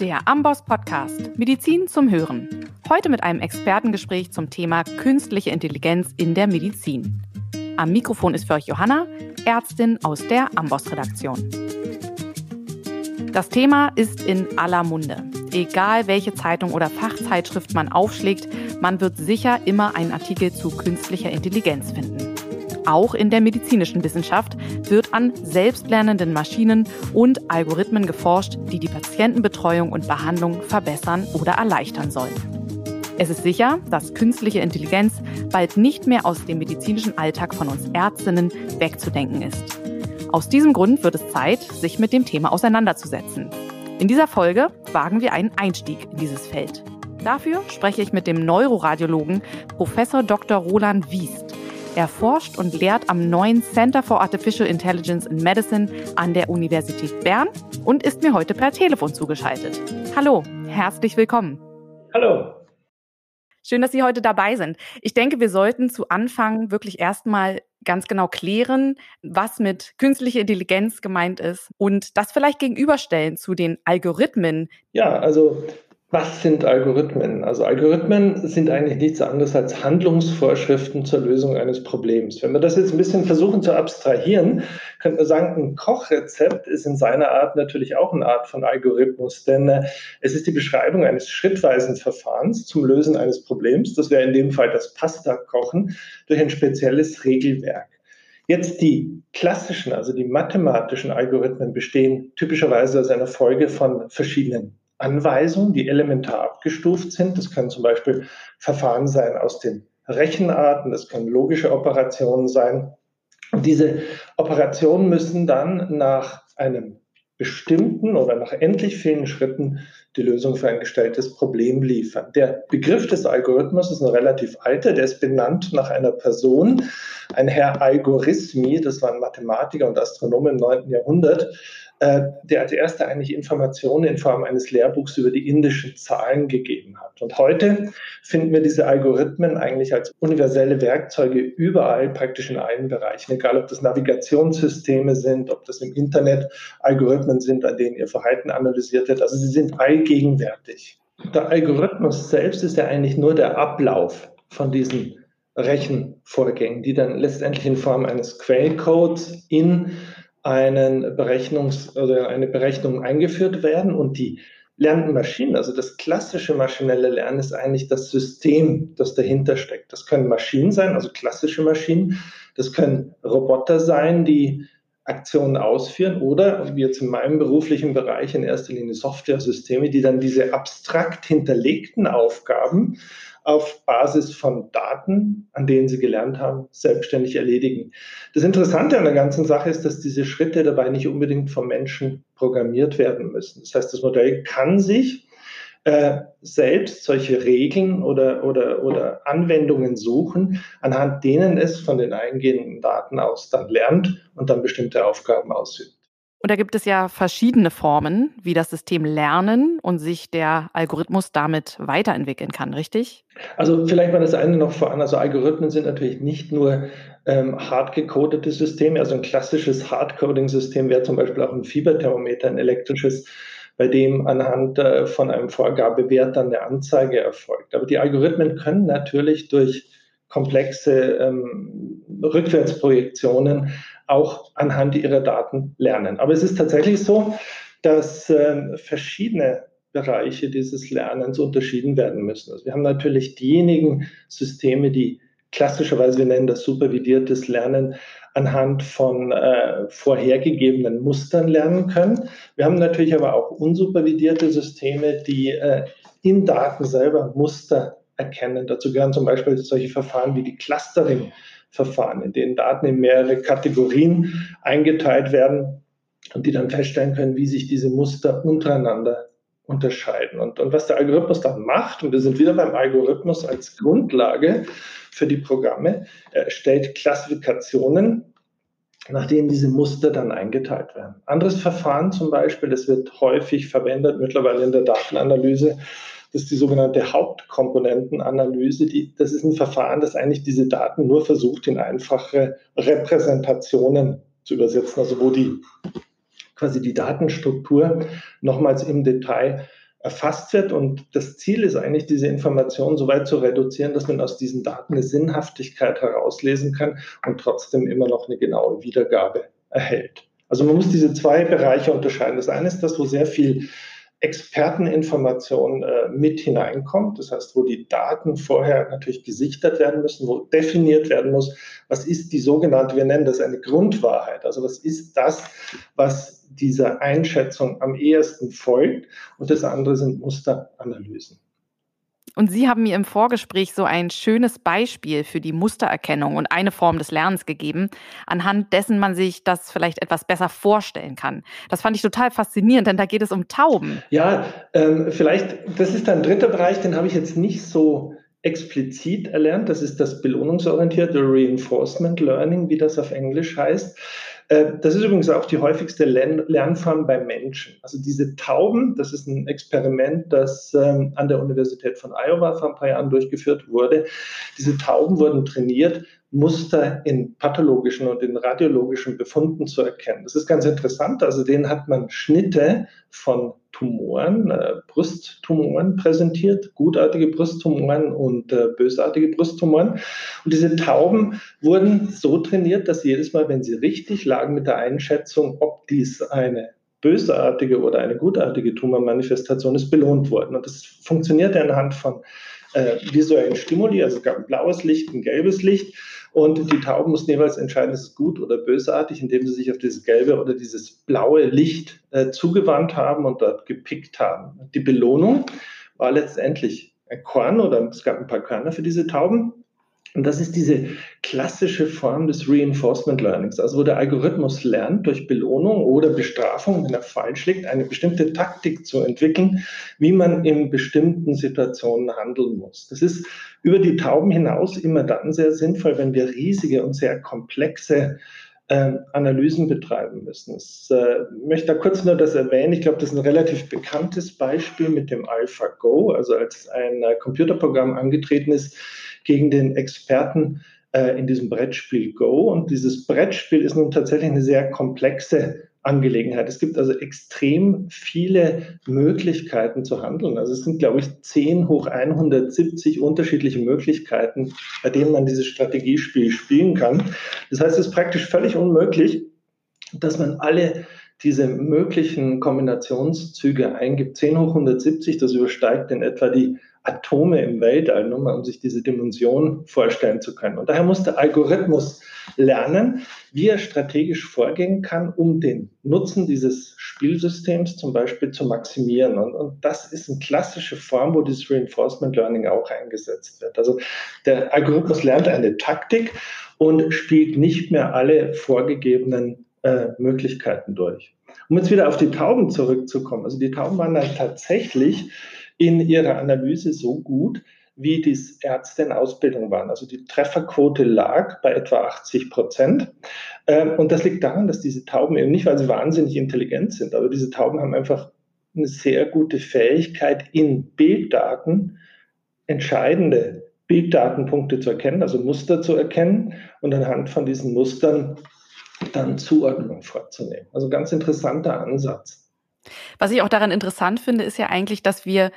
Der Amboss Podcast Medizin zum Hören. Heute mit einem Expertengespräch zum Thema künstliche Intelligenz in der Medizin. Am Mikrofon ist für euch Johanna, Ärztin aus der Amboss Redaktion. Das Thema ist in aller Munde. Egal welche Zeitung oder Fachzeitschrift man aufschlägt, man wird sicher immer einen Artikel zu künstlicher Intelligenz finden. Auch in der medizinischen Wissenschaft wird an selbstlernenden Maschinen und Algorithmen geforscht, die die Patientenbetreuung und Behandlung verbessern oder erleichtern sollen. Es ist sicher, dass künstliche Intelligenz bald nicht mehr aus dem medizinischen Alltag von uns Ärztinnen wegzudenken ist. Aus diesem Grund wird es Zeit, sich mit dem Thema auseinanderzusetzen. In dieser Folge wagen wir einen Einstieg in dieses Feld. Dafür spreche ich mit dem Neuroradiologen Professor Dr. Roland Wiest. Er forscht und lehrt am neuen Center for Artificial Intelligence in Medicine an der Universität Bern und ist mir heute per Telefon zugeschaltet. Hallo, herzlich willkommen. Hallo. Schön, dass Sie heute dabei sind. Ich denke, wir sollten zu Anfang wirklich erstmal ganz genau klären, was mit künstlicher Intelligenz gemeint ist und das vielleicht gegenüberstellen zu den Algorithmen. Ja, also was sind Algorithmen? Also Algorithmen sind eigentlich nichts anderes als Handlungsvorschriften zur Lösung eines Problems. Wenn wir das jetzt ein bisschen versuchen zu abstrahieren, könnte man sagen, ein Kochrezept ist in seiner Art natürlich auch eine Art von Algorithmus, denn äh, es ist die Beschreibung eines schrittweisen Verfahrens zum Lösen eines Problems. Das wäre in dem Fall das Pasta-Kochen durch ein spezielles Regelwerk. Jetzt die klassischen, also die mathematischen Algorithmen bestehen typischerweise aus einer Folge von verschiedenen Anweisungen, die elementar abgestuft sind. Das können zum Beispiel Verfahren sein aus den Rechenarten, das können logische Operationen sein. Und diese Operationen müssen dann nach einem bestimmten oder nach endlich vielen Schritten die Lösung für ein gestelltes Problem liefern. Der Begriff des Algorithmus ist ein relativ alter, der ist benannt nach einer Person, ein Herr Algorithmi, das war ein Mathematiker und Astronom im 9. Jahrhundert, der als erster eigentlich Informationen in Form eines Lehrbuchs über die indischen Zahlen gegeben hat. Und heute finden wir diese Algorithmen eigentlich als universelle Werkzeuge überall, praktisch in allen Bereichen, egal ob das Navigationssysteme sind, ob das im Internet Algorithmen sind, an denen ihr Verhalten analysiert wird. Also sie sind allgegenwärtig. Der Algorithmus selbst ist ja eigentlich nur der Ablauf von diesen Rechenvorgängen, die dann letztendlich in Form eines Quellcodes in einen Berechnungs- oder eine Berechnung eingeführt werden und die lernenden Maschinen, also das klassische maschinelle Lernen ist eigentlich das System, das dahinter steckt. Das können Maschinen sein, also klassische Maschinen. Das können Roboter sein, die Aktionen ausführen oder wie jetzt in meinem beruflichen Bereich in erster Linie Software-Systeme, die dann diese abstrakt hinterlegten Aufgaben auf Basis von Daten, an denen sie gelernt haben, selbstständig erledigen. Das Interessante an der ganzen Sache ist, dass diese Schritte dabei nicht unbedingt vom Menschen programmiert werden müssen. Das heißt, das Modell kann sich äh, selbst solche Regeln oder, oder, oder Anwendungen suchen, anhand denen es von den eingehenden Daten aus dann lernt und dann bestimmte Aufgaben ausübt. Und da gibt es ja verschiedene Formen, wie das System lernen und sich der Algorithmus damit weiterentwickeln kann, richtig? Also vielleicht mal das eine noch voran. Also Algorithmen sind natürlich nicht nur ähm, hart gecodete Systeme. Also ein klassisches Hardcoding-System wäre zum Beispiel auch ein Fieberthermometer, ein elektrisches, bei dem anhand äh, von einem Vorgabewert dann eine Anzeige erfolgt. Aber die Algorithmen können natürlich durch komplexe ähm, Rückwärtsprojektionen auch anhand ihrer Daten lernen. Aber es ist tatsächlich so, dass äh, verschiedene Bereiche dieses Lernens unterschieden werden müssen. Also wir haben natürlich diejenigen Systeme, die klassischerweise, wir nennen das supervidiertes Lernen, anhand von äh, vorhergegebenen Mustern lernen können. Wir haben natürlich aber auch unsupervidierte Systeme, die äh, in Daten selber Muster erkennen. Dazu gehören zum Beispiel solche Verfahren wie die Clustering Verfahren, in denen Daten in mehrere Kategorien eingeteilt werden und die dann feststellen können, wie sich diese Muster untereinander unterscheiden. Und, und was der Algorithmus dann macht, und wir sind wieder beim Algorithmus als Grundlage für die Programme, er stellt Klassifikationen, nach denen diese Muster dann eingeteilt werden. Anderes Verfahren zum Beispiel, das wird häufig verwendet mittlerweile in der Datenanalyse, das ist die sogenannte Hauptkomponentenanalyse. Die, das ist ein Verfahren, das eigentlich diese Daten nur versucht, in einfache Repräsentationen zu übersetzen, also wo die quasi die Datenstruktur nochmals im Detail erfasst wird. Und das Ziel ist eigentlich, diese Information so weit zu reduzieren, dass man aus diesen Daten eine Sinnhaftigkeit herauslesen kann und trotzdem immer noch eine genaue Wiedergabe erhält. Also man muss diese zwei Bereiche unterscheiden. Das eine ist das, wo sehr viel Experteninformation äh, mit hineinkommt. Das heißt, wo die Daten vorher natürlich gesichert werden müssen, wo definiert werden muss, was ist die sogenannte, wir nennen das eine Grundwahrheit. Also was ist das, was dieser Einschätzung am ehesten folgt. Und das andere sind Musteranalysen. Und Sie haben mir im Vorgespräch so ein schönes Beispiel für die Mustererkennung und eine Form des Lernens gegeben, anhand dessen man sich das vielleicht etwas besser vorstellen kann. Das fand ich total faszinierend, denn da geht es um Tauben. Ja, ähm, vielleicht, das ist ein dritter Bereich, den habe ich jetzt nicht so explizit erlernt. Das ist das belohnungsorientierte Reinforcement Learning, wie das auf Englisch heißt. Äh, das ist übrigens auch die häufigste Lernform bei Menschen. Also diese Tauben, das ist ein Experiment, das ähm, an der Universität von Iowa vor ein paar Jahren durchgeführt wurde. Diese Tauben wurden trainiert, Muster in pathologischen und in radiologischen Befunden zu erkennen. Das ist ganz interessant. Also denen hat man Schnitte von Tumoren, äh, Brusttumoren präsentiert, gutartige Brusttumoren und äh, bösartige Brusttumoren. Und diese Tauben wurden so trainiert, dass jedes Mal, wenn sie richtig lagen mit der Einschätzung, ob dies eine bösartige oder eine gutartige Tumormanifestation ist, belohnt wurden. Und das funktionierte anhand von äh, visuellen Stimuli, also es gab ein blaues Licht, ein gelbes Licht und die Tauben mussten jeweils entscheiden, ist es gut oder bösartig, indem sie sich auf dieses gelbe oder dieses blaue Licht äh, zugewandt haben und dort gepickt haben. Die Belohnung war letztendlich ein Korn oder es gab ein paar Körner für diese Tauben. Und das ist diese klassische Form des Reinforcement Learnings, also wo der Algorithmus lernt, durch Belohnung oder Bestrafung, wenn er falsch liegt, eine bestimmte Taktik zu entwickeln, wie man in bestimmten Situationen handeln muss. Das ist über die Tauben hinaus immer dann sehr sinnvoll, wenn wir riesige und sehr komplexe äh, Analysen betreiben müssen. Ich äh, möchte da kurz nur das erwähnen. Ich glaube, das ist ein relativ bekanntes Beispiel mit dem AlphaGo, also als ein äh, Computerprogramm angetreten ist, gegen den Experten äh, in diesem Brettspiel Go. Und dieses Brettspiel ist nun tatsächlich eine sehr komplexe Angelegenheit. Es gibt also extrem viele Möglichkeiten zu handeln. Also es sind, glaube ich, 10 hoch 170 unterschiedliche Möglichkeiten, bei denen man dieses Strategiespiel spielen kann. Das heißt, es ist praktisch völlig unmöglich, dass man alle diese möglichen Kombinationszüge eingibt. 10 hoch 170, das übersteigt in etwa die Atome im Weltall, nur mal um sich diese Dimension vorstellen zu können. Und daher muss der Algorithmus lernen, wie er strategisch vorgehen kann, um den Nutzen dieses Spielsystems zum Beispiel zu maximieren. Und, und das ist eine klassische Form, wo dieses Reinforcement Learning auch eingesetzt wird. Also der Algorithmus lernt eine Taktik und spielt nicht mehr alle vorgegebenen äh, Möglichkeiten durch. Um jetzt wieder auf die Tauben zurückzukommen. Also die Tauben waren dann tatsächlich in ihrer Analyse so gut, wie die Ärzte in Ausbildung waren. Also die Trefferquote lag bei etwa 80 Prozent. Ähm, und das liegt daran, dass diese Tauben eben nicht, weil sie wahnsinnig intelligent sind, aber diese Tauben haben einfach eine sehr gute Fähigkeit, in Bilddaten entscheidende Bilddatenpunkte zu erkennen, also Muster zu erkennen und anhand von diesen Mustern dann Zuordnung vorzunehmen. Also ganz interessanter Ansatz. Was ich auch daran interessant finde, ist ja eigentlich, dass wir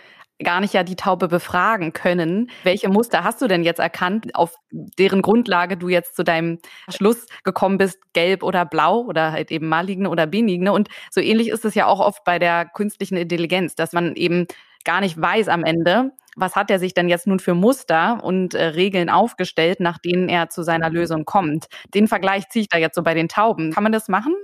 gar nicht ja die Taube befragen können. Welche Muster hast du denn jetzt erkannt, auf deren Grundlage du jetzt zu deinem Schluss gekommen bist, gelb oder blau oder halt eben maligne oder benigne? Und so ähnlich ist es ja auch oft bei der künstlichen Intelligenz, dass man eben gar nicht weiß am Ende, was hat er sich denn jetzt nun für Muster und äh, Regeln aufgestellt, nach denen er zu seiner Lösung kommt. Den Vergleich ziehe ich da jetzt so bei den Tauben. Kann man das machen?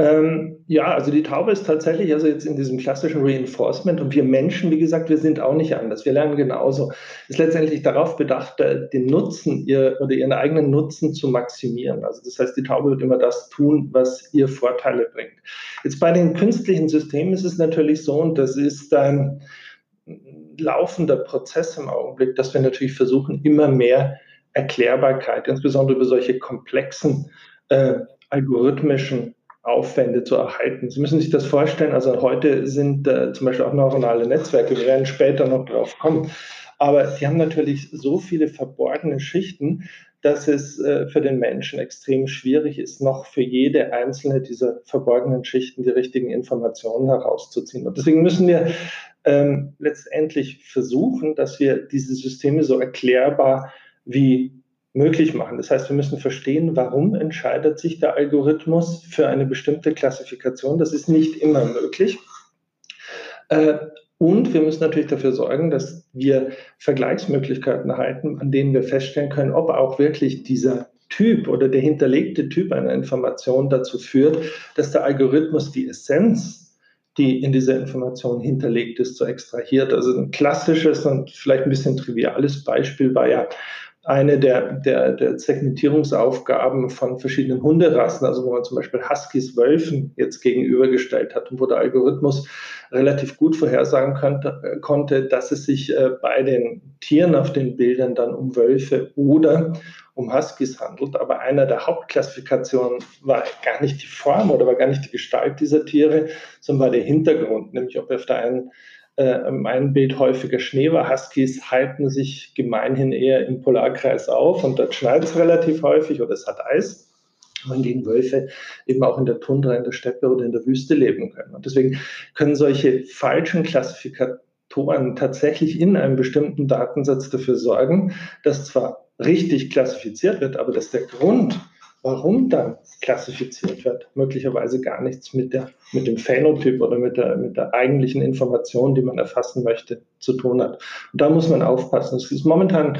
Ähm, ja, also die Taube ist tatsächlich also jetzt in diesem klassischen Reinforcement und wir Menschen, wie gesagt, wir sind auch nicht anders. Wir lernen genauso. Ist letztendlich darauf bedacht, äh, den Nutzen ihr, oder ihren eigenen Nutzen zu maximieren. Also das heißt, die Taube wird immer das tun, was ihr Vorteile bringt. Jetzt bei den künstlichen Systemen ist es natürlich so und das ist ein laufender Prozess im Augenblick, dass wir natürlich versuchen, immer mehr Erklärbarkeit, insbesondere über solche komplexen äh, algorithmischen Aufwände zu erhalten. Sie müssen sich das vorstellen, also heute sind äh, zum Beispiel auch neuronale Netzwerke, wir werden später noch drauf kommen, Aber die haben natürlich so viele verborgene Schichten, dass es äh, für den Menschen extrem schwierig ist, noch für jede einzelne dieser verborgenen Schichten die richtigen Informationen herauszuziehen. Und deswegen müssen wir ähm, letztendlich versuchen, dass wir diese Systeme so erklärbar wie möglich machen. Das heißt, wir müssen verstehen, warum entscheidet sich der Algorithmus für eine bestimmte Klassifikation. Das ist nicht immer möglich. Äh, und wir müssen natürlich dafür sorgen, dass wir Vergleichsmöglichkeiten erhalten, an denen wir feststellen können, ob auch wirklich dieser Typ oder der hinterlegte Typ einer Information dazu führt, dass der Algorithmus die Essenz, die in dieser Information hinterlegt ist, so extrahiert. Also ein klassisches und vielleicht ein bisschen triviales Beispiel war ja eine der, der, der Segmentierungsaufgaben von verschiedenen Hunderassen, also wo man zum Beispiel Huskies Wölfen jetzt gegenübergestellt hat und wo der Algorithmus relativ gut vorhersagen könnte, konnte, dass es sich äh, bei den Tieren auf den Bildern dann um Wölfe oder um Huskies handelt. Aber einer der Hauptklassifikationen war gar nicht die Form oder war gar nicht die Gestalt dieser Tiere, sondern war der Hintergrund, nämlich ob auf der einen äh, mein Bild häufiger Schnee war. Huskies halten sich gemeinhin eher im Polarkreis auf und dort schneit es relativ häufig oder es hat Eis. Wohingegen Wölfe eben auch in der Tundra, in der Steppe oder in der Wüste leben können. Und deswegen können solche falschen Klassifikatoren tatsächlich in einem bestimmten Datensatz dafür sorgen, dass zwar richtig klassifiziert wird, aber dass der Grund, warum dann klassifiziert wird, möglicherweise gar nichts mit, der, mit dem Phänotyp oder mit der, mit der eigentlichen Information, die man erfassen möchte, zu tun hat. Und da muss man aufpassen. Es ist momentan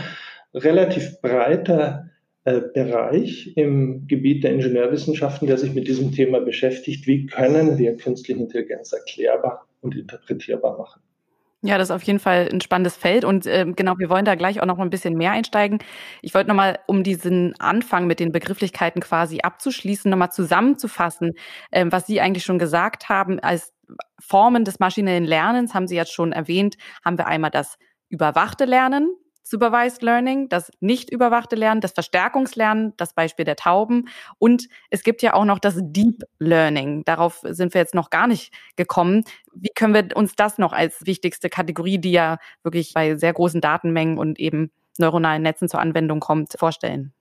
relativ breiter äh, Bereich im Gebiet der Ingenieurwissenschaften, der sich mit diesem Thema beschäftigt. Wie können wir künstliche Intelligenz erklärbar und interpretierbar machen? Ja, das ist auf jeden Fall ein spannendes Feld und äh, genau, wir wollen da gleich auch noch mal ein bisschen mehr einsteigen. Ich wollte noch mal, um diesen Anfang mit den Begrifflichkeiten quasi abzuschließen, noch mal zusammenzufassen, äh, was Sie eigentlich schon gesagt haben als Formen des maschinellen Lernens, haben Sie jetzt schon erwähnt, haben wir einmal das überwachte Lernen, Supervised Learning, das nicht überwachte Lernen, das Verstärkungslernen, das Beispiel der Tauben. Und es gibt ja auch noch das Deep Learning. Darauf sind wir jetzt noch gar nicht gekommen. Wie können wir uns das noch als wichtigste Kategorie, die ja wirklich bei sehr großen Datenmengen und eben neuronalen Netzen zur Anwendung kommt, vorstellen?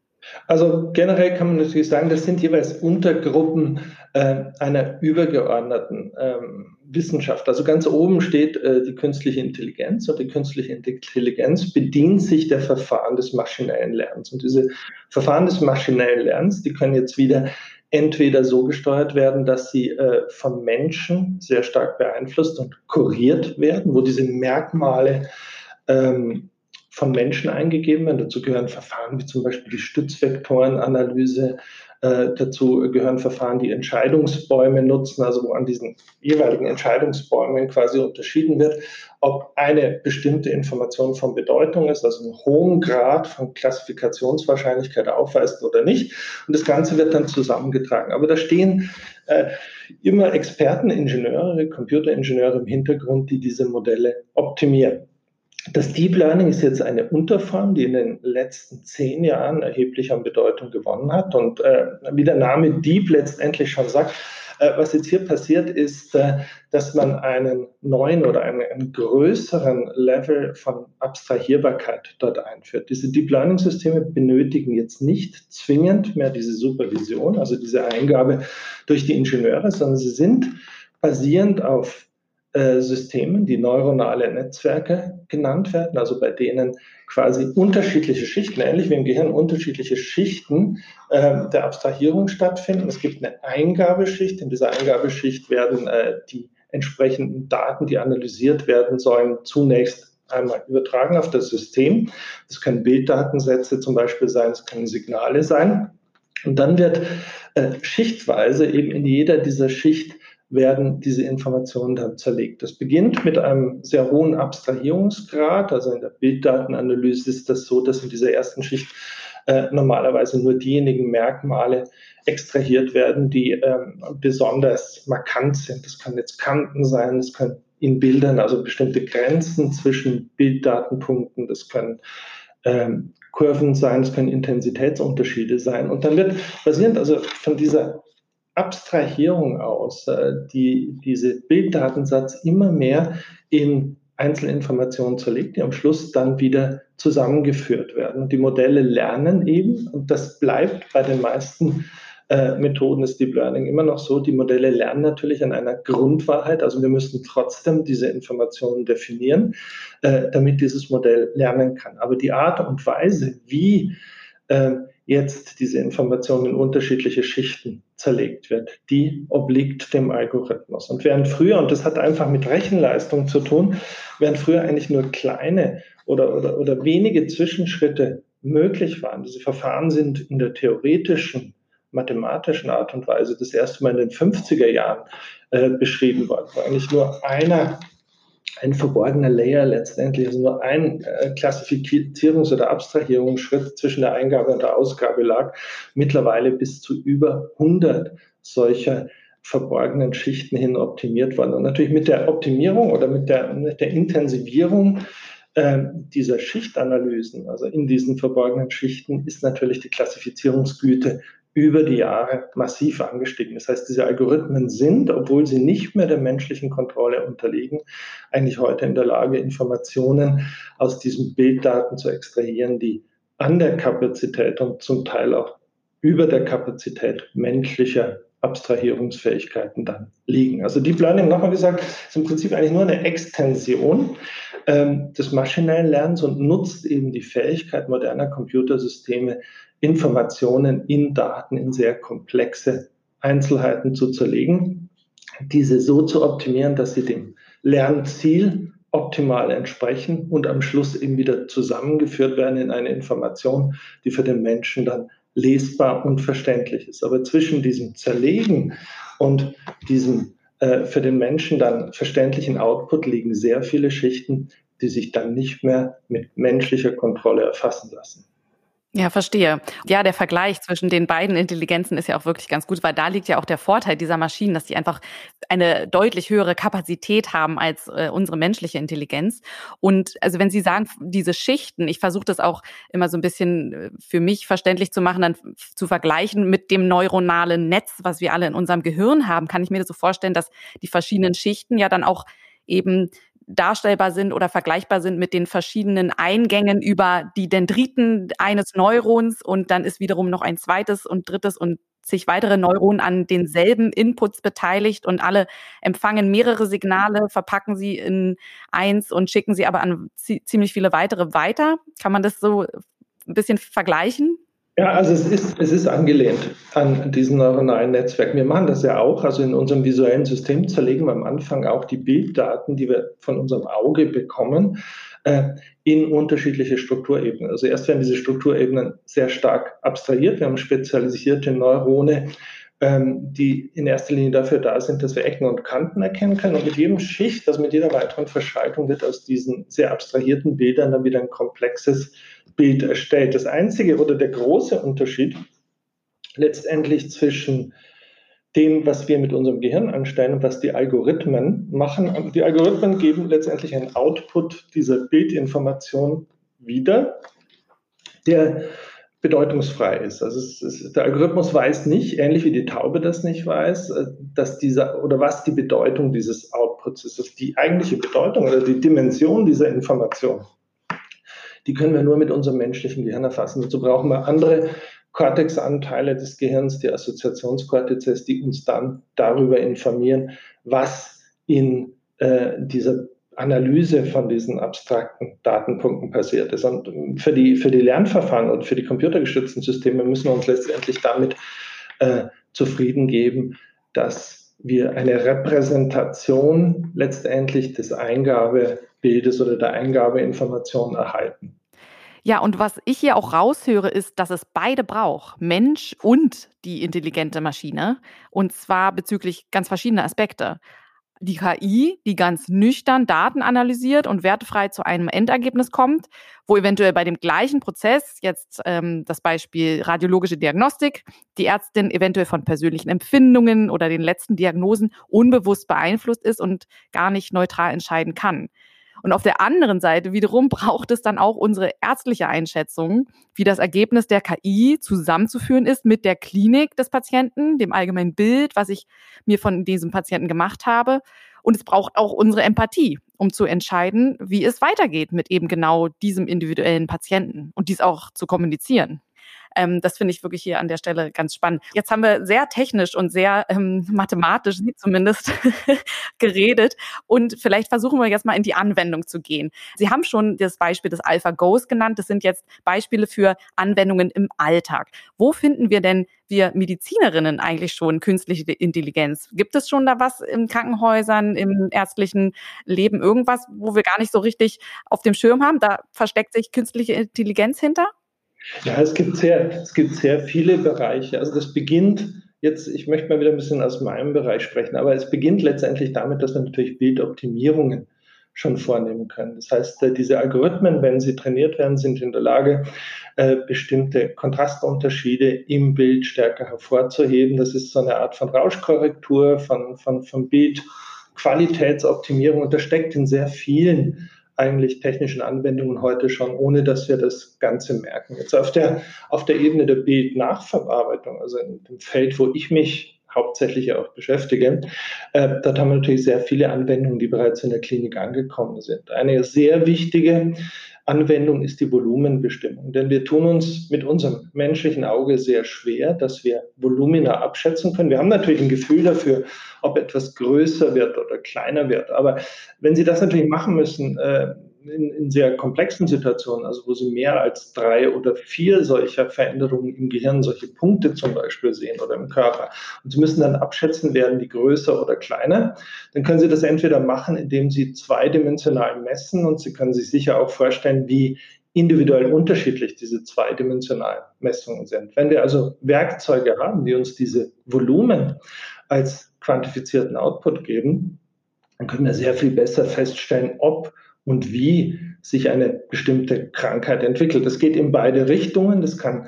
Also generell kann man natürlich sagen, das sind jeweils Untergruppen äh, einer übergeordneten ähm, Wissenschaft. Also ganz oben steht äh, die künstliche Intelligenz und die künstliche Intelligenz bedient sich der Verfahren des maschinellen Lernens. Und diese Verfahren des maschinellen Lernens, die können jetzt wieder entweder so gesteuert werden, dass sie äh, vom Menschen sehr stark beeinflusst und kuriert werden, wo diese Merkmale ähm, von Menschen eingegeben werden. Dazu gehören Verfahren wie zum Beispiel die Stützvektorenanalyse. Äh, dazu gehören Verfahren, die Entscheidungsbäume nutzen, also wo an diesen jeweiligen Entscheidungsbäumen quasi unterschieden wird, ob eine bestimmte Information von Bedeutung ist, also einen hohen Grad von Klassifikationswahrscheinlichkeit aufweist oder nicht. Und das Ganze wird dann zusammengetragen. Aber da stehen äh, immer Experten, Ingenieure, Computeringenieure im Hintergrund, die diese Modelle optimieren. Das Deep Learning ist jetzt eine Unterform, die in den letzten zehn Jahren erheblich an Bedeutung gewonnen hat. Und äh, wie der Name Deep letztendlich schon sagt, äh, was jetzt hier passiert, ist, äh, dass man einen neuen oder einen, einen, größeren Level von Abstrahierbarkeit dort einführt. Diese Deep Learning-Systeme benötigen jetzt nicht zwingend mehr diese Supervision, also diese Eingabe durch die Ingenieure, sondern sie sind basierend auf äh, Systemen, die neuronale Netzwerke genannt werden, also bei denen quasi unterschiedliche Schichten, ähnlich wie im Gehirn, unterschiedliche Schichten äh, der Abstrahierung stattfinden. Es gibt eine Eingabeschicht. In dieser Eingabeschicht werden äh, die entsprechenden Daten, die analysiert werden sollen, zunächst einmal übertragen auf das System. Das können Bilddatensätze zum Beispiel sein, es können Signale sein. Und dann wird äh, schichtweise eben in jeder dieser Schicht werden diese Informationen dann zerlegt. Das beginnt mit einem sehr hohen Abstrahierungsgrad. Also in der Bilddatenanalyse ist das so, dass in dieser ersten Schicht äh, normalerweise nur diejenigen Merkmale extrahiert werden, die ähm, besonders markant sind. Das können jetzt Kanten sein, das können in Bildern, also bestimmte Grenzen zwischen Bilddatenpunkten, das können ähm, Kurven sein, es können Intensitätsunterschiede sein. Und dann wird basierend also von dieser Abstrahierung aus, äh, die diese Bilddatensatz immer mehr in Einzelinformationen zerlegt, die am Schluss dann wieder zusammengeführt werden. Die Modelle lernen eben, und das bleibt bei den meisten äh, Methoden des Deep Learning immer noch so, die Modelle lernen natürlich an einer Grundwahrheit. Also wir müssen trotzdem diese Informationen definieren, äh, damit dieses Modell lernen kann. Aber die Art und Weise, wie äh, jetzt diese Information in unterschiedliche Schichten zerlegt wird, die obliegt dem Algorithmus. Und während früher, und das hat einfach mit Rechenleistung zu tun, während früher eigentlich nur kleine oder, oder, oder wenige Zwischenschritte möglich waren, diese Verfahren sind in der theoretischen mathematischen Art und Weise das erste Mal in den 50er Jahren äh, beschrieben worden, wo eigentlich nur einer, ein verborgener Layer letztendlich, also nur ein äh, Klassifizierungs- oder Abstrahierungsschritt zwischen der Eingabe und der Ausgabe lag, mittlerweile bis zu über 100 solcher verborgenen Schichten hin optimiert worden. Und natürlich mit der Optimierung oder mit der, mit der Intensivierung äh, dieser Schichtanalysen, also in diesen verborgenen Schichten, ist natürlich die Klassifizierungsgüte über die Jahre massiv angestiegen. Das heißt, diese Algorithmen sind, obwohl sie nicht mehr der menschlichen Kontrolle unterliegen, eigentlich heute in der Lage, Informationen aus diesen Bilddaten zu extrahieren, die an der Kapazität und zum Teil auch über der Kapazität menschlicher Abstrahierungsfähigkeiten dann liegen. Also Deep Learning, nochmal gesagt, ist im Prinzip eigentlich nur eine Extension ähm, des maschinellen Lernens und nutzt eben die Fähigkeit moderner Computersysteme, Informationen in Daten in sehr komplexe Einzelheiten zu zerlegen, diese so zu optimieren, dass sie dem Lernziel optimal entsprechen und am Schluss eben wieder zusammengeführt werden in eine Information, die für den Menschen dann lesbar und verständlich ist. Aber zwischen diesem Zerlegen und diesem äh, für den Menschen dann verständlichen Output liegen sehr viele Schichten, die sich dann nicht mehr mit menschlicher Kontrolle erfassen lassen. Ja, verstehe. Ja, der Vergleich zwischen den beiden Intelligenzen ist ja auch wirklich ganz gut, weil da liegt ja auch der Vorteil dieser Maschinen, dass die einfach eine deutlich höhere Kapazität haben als äh, unsere menschliche Intelligenz. Und also wenn Sie sagen, diese Schichten, ich versuche das auch immer so ein bisschen äh, für mich verständlich zu machen, dann zu vergleichen mit dem neuronalen Netz, was wir alle in unserem Gehirn haben, kann ich mir das so vorstellen, dass die verschiedenen Schichten ja dann auch eben darstellbar sind oder vergleichbar sind mit den verschiedenen Eingängen über die Dendriten eines Neurons und dann ist wiederum noch ein zweites und drittes und sich weitere Neuronen an denselben Inputs beteiligt und alle empfangen mehrere Signale, verpacken sie in eins und schicken sie aber an ziemlich viele weitere weiter. Kann man das so ein bisschen vergleichen? Ja, also es ist, es ist angelehnt an diesen neuronalen Netzwerk. Wir machen das ja auch. Also in unserem visuellen System zerlegen wir am Anfang auch die Bilddaten, die wir von unserem Auge bekommen, äh, in unterschiedliche Strukturebenen. Also erst werden diese Strukturebenen sehr stark abstrahiert. Wir haben spezialisierte Neurone, ähm, die in erster Linie dafür da sind, dass wir Ecken und Kanten erkennen können. Und mit jedem Schicht, also mit jeder weiteren Verschaltung wird aus diesen sehr abstrahierten Bildern dann wieder ein komplexes Bild erstellt. Das einzige oder der große Unterschied letztendlich zwischen dem, was wir mit unserem Gehirn anstellen und was die Algorithmen machen. Die Algorithmen geben letztendlich einen Output dieser Bildinformation wieder, der bedeutungsfrei ist. Also es, es, der Algorithmus weiß nicht, ähnlich wie die Taube das nicht weiß, äh, dass dieser oder was die Bedeutung dieses Outputs ist. Das die eigentliche Bedeutung oder die Dimension dieser Information. Die können wir nur mit unserem menschlichen Gehirn erfassen. Dazu brauchen wir andere Cortex-Anteile des Gehirns, die Assoziationskortizes, die uns dann darüber informieren, was in äh, dieser Analyse von diesen abstrakten Datenpunkten passiert ist. Und für die, für die Lernverfahren und für die computergestützten Systeme müssen wir uns letztendlich damit äh, zufrieden geben, dass wir eine Repräsentation letztendlich des Eingabebildes oder der Eingabeinformation erhalten. Ja, und was ich hier auch raushöre, ist, dass es beide braucht, Mensch und die intelligente Maschine, und zwar bezüglich ganz verschiedener Aspekte die KI, die ganz nüchtern Daten analysiert und wertefrei zu einem Endergebnis kommt, wo eventuell bei dem gleichen Prozess, jetzt ähm, das Beispiel radiologische Diagnostik, die Ärztin eventuell von persönlichen Empfindungen oder den letzten Diagnosen unbewusst beeinflusst ist und gar nicht neutral entscheiden kann. Und auf der anderen Seite wiederum braucht es dann auch unsere ärztliche Einschätzung, wie das Ergebnis der KI zusammenzuführen ist mit der Klinik des Patienten, dem allgemeinen Bild, was ich mir von diesem Patienten gemacht habe Und es braucht auch unsere Empathie, um zu entscheiden, wie es weitergeht mit eben genau diesem individuellen Patienten und dies auch zu kommunizieren. Ähm, das finde ich wirklich hier an der Stelle ganz spannend. Jetzt haben wir sehr technisch und sehr ähm, mathematisch, zumindest, geredet. Und vielleicht versuchen wir jetzt mal in die Anwendung zu gehen. Sie haben schon das Beispiel des AlphaGos genannt. Das sind jetzt Beispiele für Anwendungen im Alltag. Wo finden wir denn wir Medizinerinnen eigentlich schon künstliche Intelligenz? Gibt es schon da was in Krankenhäusern, im ärztlichen Leben, irgendwas, wo wir gar nicht so richtig auf dem Schirm haben? Da versteckt sich künstliche Intelligenz hinter? Ja, es gibt sehr, es gibt sehr viele Bereiche. Also das beginnt jetzt, ich möchte mal wieder ein bisschen aus meinem Bereich sprechen, aber es beginnt letztendlich damit, dass wir natürlich Bildoptimierungen schon vornehmen können. Das heißt, äh, diese Algorithmen, wenn sie trainiert werden, sind in der Lage, äh, bestimmte Kontrastunterschiede im Bild stärker hervorzuheben. Das ist so eine Art von Rauschkorrektur, von, von, von Bildqualitätsoptimierung und das steckt in sehr vielen eigentlich technischen Anwendungen heute schon, ohne dass wir das Ganze merken. Jetzt auf der, auf der Ebene der Bildnachverarbeitung, also in dem Feld, wo ich mich hauptsächlich auch beschäftige, äh, dort haben wir natürlich sehr viele Anwendungen, die bereits in der Klinik angekommen sind. Eine sehr wichtige Anwendung ist die Volumenbestimmung. Denn wir tun uns mit unserem menschlichen Auge sehr schwer, dass wir Volumina abschätzen können. Wir haben natürlich ein Gefühl dafür, ob etwas größer wird oder kleiner wird. Aber wenn Sie das natürlich machen müssen, äh, in, in, sehr komplexen Situationen, also wo Sie mehr als drei oder vier solcher Veränderungen im Gehirn, solche Punkte zum Beispiel sehen oder im Körper, und Sie müssen dann abschätzen, werden die größer oder kleiner, dann können Sie das entweder machen, indem Sie zweidimensional messen und Sie können sich sicher auch vorstellen, wie individuell unterschiedlich diese zweidimensionalen Messungen sind. Wenn wir also Werkzeuge haben, die uns diese Volumen als quantifizierten Output geben, dann können wir sehr viel besser feststellen, ob und wie sich eine bestimmte Krankheit entwickelt. Das geht in beide Richtungen. Das kann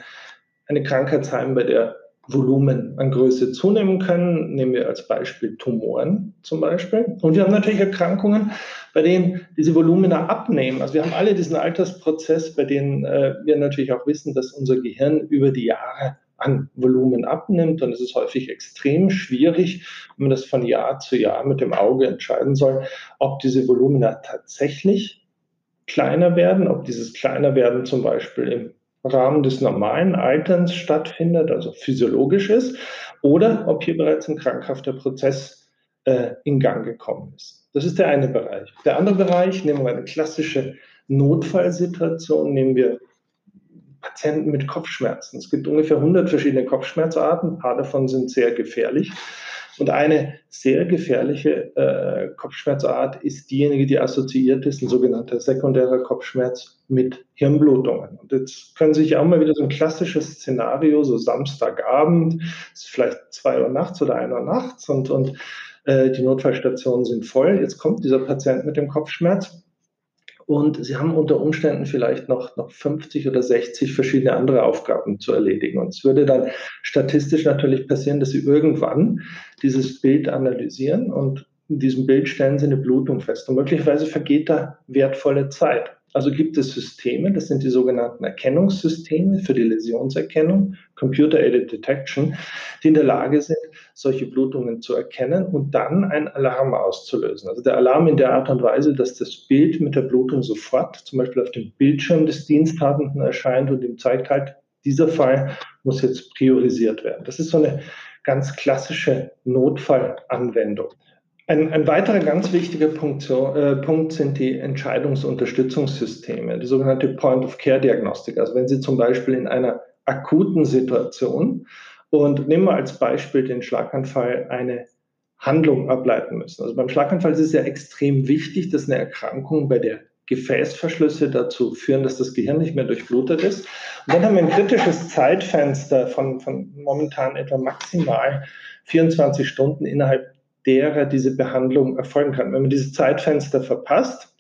eine Krankheit sein, bei der Volumen an Größe zunehmen können. Nehmen wir als Beispiel Tumoren zum Beispiel. Und wir haben natürlich Erkrankungen, bei denen diese Volumina abnehmen. Also wir haben alle diesen Altersprozess, bei denen äh, wir natürlich auch wissen, dass unser Gehirn über die Jahre an Volumen abnimmt. Und es ist häufig extrem schwierig, wenn man das von Jahr zu Jahr mit dem Auge entscheiden soll, ob diese Volumina tatsächlich kleiner werden, ob dieses kleiner werden zum Beispiel im Rahmen des normalen Alterns stattfindet, also physiologisch ist, oder ob hier bereits ein krankhafter Prozess äh, in Gang gekommen ist. Das ist der eine Bereich. Der andere Bereich, nehmen wir eine klassische Notfallsituation, nehmen wir Patienten mit Kopfschmerzen. Es gibt ungefähr 100 verschiedene Kopfschmerzarten. Ein paar davon sind sehr gefährlich. Und eine sehr gefährliche äh, Kopfschmerzart ist diejenige, die assoziiert ist, ein sogenannter sekundärer Kopfschmerz mit Hirnblutungen. Und jetzt können Sie sich auch mal wieder so ein klassisches Szenario, so Samstagabend, vielleicht zwei Uhr nachts oder ein Uhr nachts und, und äh, die Notfallstationen sind voll. Jetzt kommt dieser Patient mit dem Kopfschmerz und sie haben unter Umständen vielleicht noch, noch 50 oder 60 verschiedene andere Aufgaben zu erledigen. Und es würde dann statistisch natürlich passieren, dass sie irgendwann dieses Bild analysieren und in diesem Bild stellen sie eine Blutung fest. Und möglicherweise vergeht da wertvolle Zeit. Also gibt es Systeme, das sind die sogenannten Erkennungssysteme für die Läsionserkennung, Computer-Aided Detection, die in der Lage sind, solche Blutungen zu erkennen und dann einen Alarm auszulösen. Also der Alarm in der Art und Weise, dass das Bild mit der Blutung sofort zum Beispiel auf dem Bildschirm des Diensthabenden erscheint und ihm zeigt halt, dieser Fall muss jetzt priorisiert werden. Das ist so eine ganz klassische Notfallanwendung. Ein, ein weiterer ganz wichtiger Punkt, äh, Punkt sind die Entscheidungsunterstützungssysteme, die sogenannte Point-of-Care-Diagnostik. Also wenn Sie zum Beispiel in einer akuten Situation und nehmen wir als Beispiel den Schlaganfall eine Handlung ableiten müssen. Also beim Schlaganfall ist es ja extrem wichtig, dass eine Erkrankung bei der Gefäßverschlüsse dazu führen, dass das Gehirn nicht mehr durchblutet ist. Und dann haben wir ein kritisches Zeitfenster von, von momentan etwa maximal 24 Stunden, innerhalb derer diese Behandlung erfolgen kann. Wenn man dieses Zeitfenster verpasst,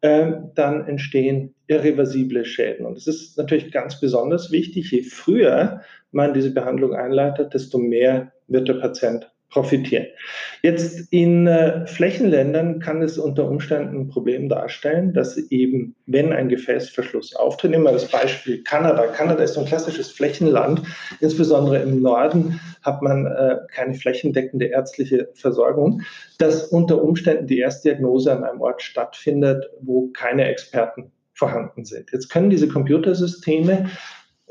äh, dann entstehen irreversible Schäden. Und es ist natürlich ganz besonders wichtig, je früher man diese Behandlung einleitet, desto mehr wird der Patient profitieren. Jetzt in äh, Flächenländern kann es unter Umständen ein Problem darstellen, dass eben, wenn ein Gefäßverschluss auftritt, nehmen wir das Beispiel Kanada. Kanada ist so ein klassisches Flächenland. Insbesondere im Norden hat man äh, keine flächendeckende ärztliche Versorgung, dass unter Umständen die Erstdiagnose an einem Ort stattfindet, wo keine Experten vorhanden sind. Jetzt können diese Computersysteme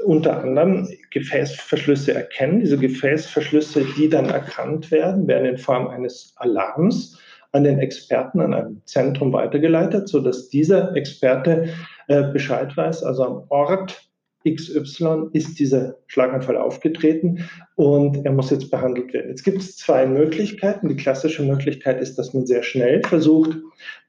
unter anderem Gefäßverschlüsse erkennen. Diese Gefäßverschlüsse, die dann erkannt werden, werden in Form eines Alarms an den Experten, an einem Zentrum weitergeleitet, sodass dieser Experte äh, Bescheid weiß, also am Ort XY ist dieser Schlaganfall aufgetreten und er muss jetzt behandelt werden. Jetzt gibt es zwei Möglichkeiten. Die klassische Möglichkeit ist, dass man sehr schnell versucht,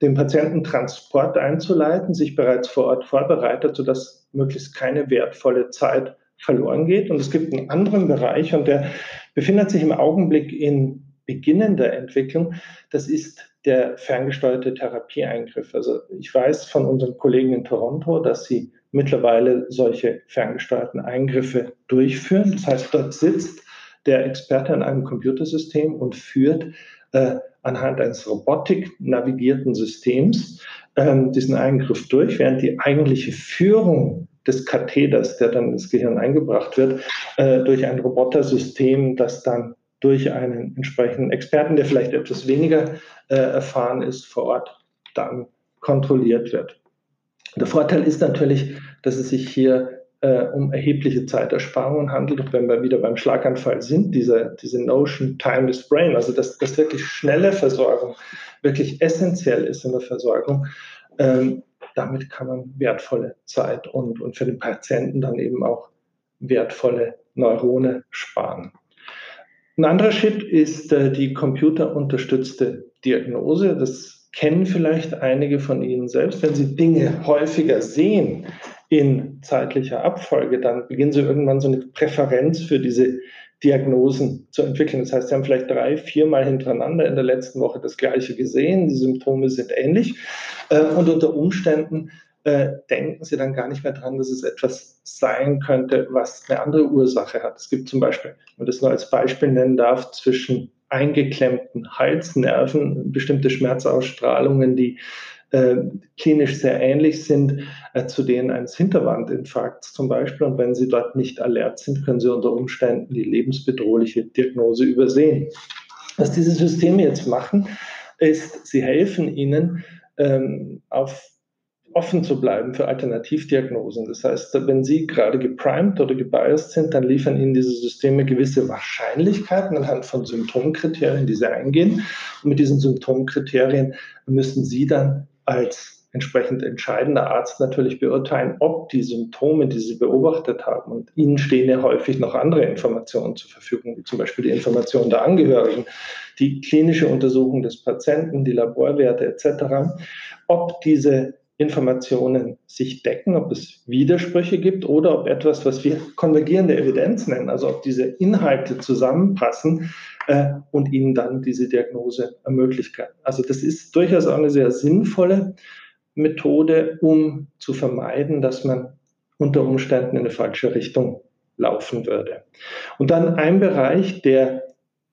den Patienten Transport einzuleiten, sich bereits vor Ort vorbereitet, sodass möglichst keine wertvolle Zeit verloren geht. Und es gibt einen anderen Bereich und der befindet sich im Augenblick in beginnender Entwicklung. Das ist der ferngesteuerte Therapieeingriff. Also ich weiß von unseren Kollegen in Toronto, dass sie mittlerweile solche ferngesteuerten Eingriffe durchführen. Das heißt, dort sitzt der Experte an einem Computersystem und führt äh, anhand eines robotik-navigierten Systems ähm, diesen Eingriff durch, während die eigentliche Führung des Katheters, der dann ins Gehirn eingebracht wird, äh, durch ein Robotersystem, das dann durch einen entsprechenden Experten, der vielleicht etwas weniger äh, erfahren ist, vor Ort dann kontrolliert wird. Der Vorteil ist natürlich, dass es sich hier äh, um erhebliche Zeitersparungen handelt. Und wenn wir wieder beim Schlaganfall sind, diese, diese Notion Timeless Brain, also dass, dass wirklich schnelle Versorgung wirklich essentiell ist in der Versorgung, ähm, damit kann man wertvolle Zeit und, und für den Patienten dann eben auch wertvolle Neurone sparen. Ein anderer Schritt ist äh, die computerunterstützte Diagnose. Das kennen vielleicht einige von Ihnen selbst. Wenn Sie Dinge häufiger sehen in zeitlicher Abfolge, dann beginnen Sie irgendwann so eine Präferenz für diese Diagnosen zu entwickeln. Das heißt, Sie haben vielleicht drei, viermal hintereinander in der letzten Woche das Gleiche gesehen. Die Symptome sind ähnlich. Äh, und unter Umständen äh, denken Sie dann gar nicht mehr dran, dass es etwas sein könnte, was eine andere Ursache hat. Es gibt zum Beispiel, wenn man das nur als Beispiel nennen darf, zwischen eingeklemmten Halsnerven, bestimmte Schmerzausstrahlungen, die äh, klinisch sehr ähnlich sind äh, zu denen eines Hinterwandinfarkts zum Beispiel. Und wenn Sie dort nicht alert sind, können Sie unter Umständen die lebensbedrohliche Diagnose übersehen. Was diese Systeme jetzt machen, ist, sie helfen Ihnen ähm, auf offen zu bleiben für Alternativdiagnosen. Das heißt, wenn Sie gerade geprimed oder gebiased sind, dann liefern Ihnen diese Systeme gewisse Wahrscheinlichkeiten anhand von Symptomkriterien, die Sie eingehen. Und mit diesen Symptomkriterien müssen Sie dann als entsprechend entscheidender Arzt natürlich beurteilen, ob die Symptome, die Sie beobachtet haben, und Ihnen stehen ja häufig noch andere Informationen zur Verfügung, wie zum Beispiel die Informationen der Angehörigen, die klinische Untersuchung des Patienten, die Laborwerte etc., ob diese Informationen sich decken, ob es Widersprüche gibt oder ob etwas, was wir konvergierende Evidenz nennen, also ob diese Inhalte zusammenpassen äh, und ihnen dann diese Diagnose ermöglichen. Also das ist durchaus auch eine sehr sinnvolle Methode, um zu vermeiden, dass man unter Umständen in eine falsche Richtung laufen würde. Und dann ein Bereich, der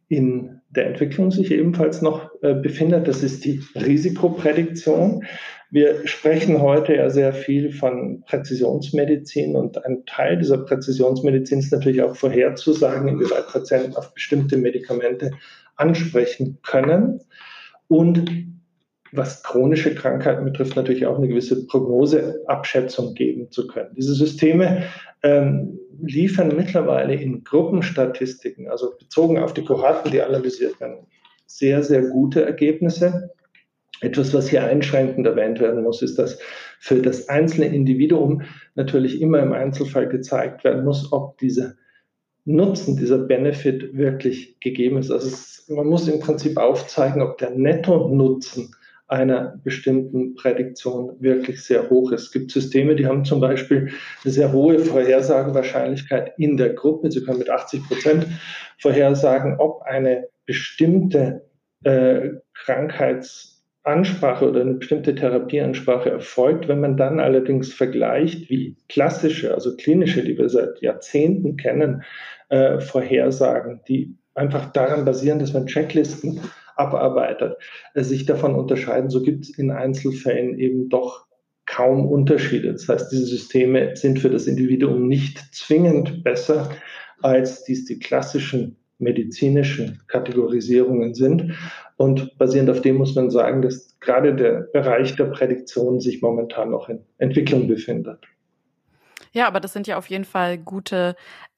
in der Entwicklung sich ebenfalls noch äh, befindet, das ist die Risikoprädiktion. Wir sprechen heute ja sehr viel von Präzisionsmedizin und ein Teil dieser Präzisionsmedizin ist natürlich auch vorherzusagen, inwieweit Patienten auf bestimmte Medikamente ansprechen können. Und was chronische Krankheiten betrifft, natürlich auch eine gewisse Prognoseabschätzung geben zu können. Diese Systeme ähm, liefern mittlerweile in Gruppenstatistiken, also bezogen auf die Kohorten, die analysiert werden, sehr, sehr gute Ergebnisse. Etwas, was hier einschränkend erwähnt werden muss, ist, dass für das einzelne Individuum natürlich immer im Einzelfall gezeigt werden muss, ob dieser Nutzen, dieser Benefit wirklich gegeben ist. Also es, man muss im Prinzip aufzeigen, ob der Netto-Nutzen einer bestimmten Prädiktion wirklich sehr hoch ist. Es gibt Systeme, die haben zum Beispiel eine sehr hohe Vorhersagewahrscheinlichkeit in der Gruppe. Sie können mit 80 Prozent vorhersagen, ob eine bestimmte äh, Krankheits Ansprache oder eine bestimmte Therapieansprache erfolgt. Wenn man dann allerdings vergleicht, wie klassische, also klinische, die wir seit Jahrzehnten kennen, äh, Vorhersagen, die einfach daran basieren, dass man Checklisten abarbeitet, äh, sich davon unterscheiden. So gibt es in Einzelfällen eben doch kaum Unterschiede. Das heißt, diese Systeme sind für das Individuum nicht zwingend besser, als dies die klassischen medizinischen Kategorisierungen sind. Und basierend auf dem muss man sagen, dass gerade der Bereich der Prädiktion sich momentan noch in Entwicklung befindet. Ja, aber das sind ja auf jeden Fall gute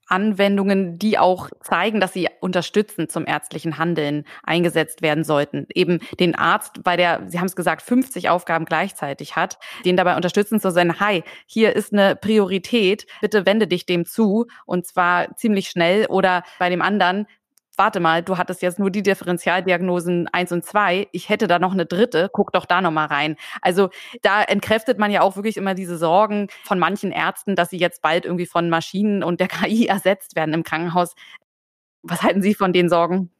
Anwendungen, die auch zeigen, dass sie unterstützend zum ärztlichen Handeln eingesetzt werden sollten. Eben den Arzt bei der, Sie haben es gesagt, 50 Aufgaben gleichzeitig hat, den dabei unterstützen zu sein, hi, hier ist eine Priorität, bitte wende dich dem zu und zwar ziemlich schnell oder bei dem anderen, warte mal, du hattest jetzt nur die Differentialdiagnosen eins und zwei, ich hätte da noch eine dritte, guck doch da nochmal rein. Also da entkräftet man ja auch wirklich immer diese Sorgen von manchen Ärzten, dass sie jetzt bald irgendwie von Maschinen und der KI ersetzt werden im Krankenhaus. Was halten Sie von den Sorgen?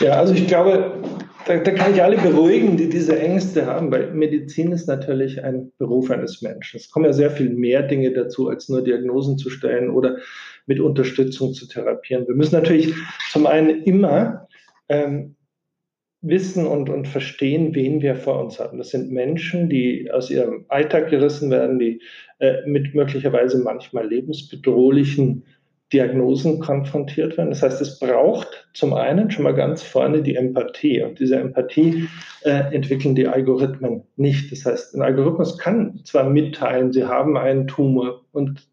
Ja, also ich glaube, da, da, kann ich alle beruhigen, die diese Ängste haben, weil Medizin ist natürlich ein Beruf eines Menschen. Es kommen ja sehr viel mehr Dinge dazu, als nur Diagnosen zu stellen oder mit Unterstützung zu therapieren. Wir müssen natürlich zum einen immer ähm, wissen und, und verstehen, wen wir vor uns haben. Das sind Menschen, die aus ihrem Alltag gerissen werden, die äh, mit möglicherweise manchmal lebensbedrohlichen Diagnosen konfrontiert werden. Das heißt, es braucht zum einen schon mal ganz vorne die Empathie. Und diese Empathie äh, entwickeln die Algorithmen nicht. Das heißt, ein Algorithmus kann zwar mitteilen, sie haben einen Tumor und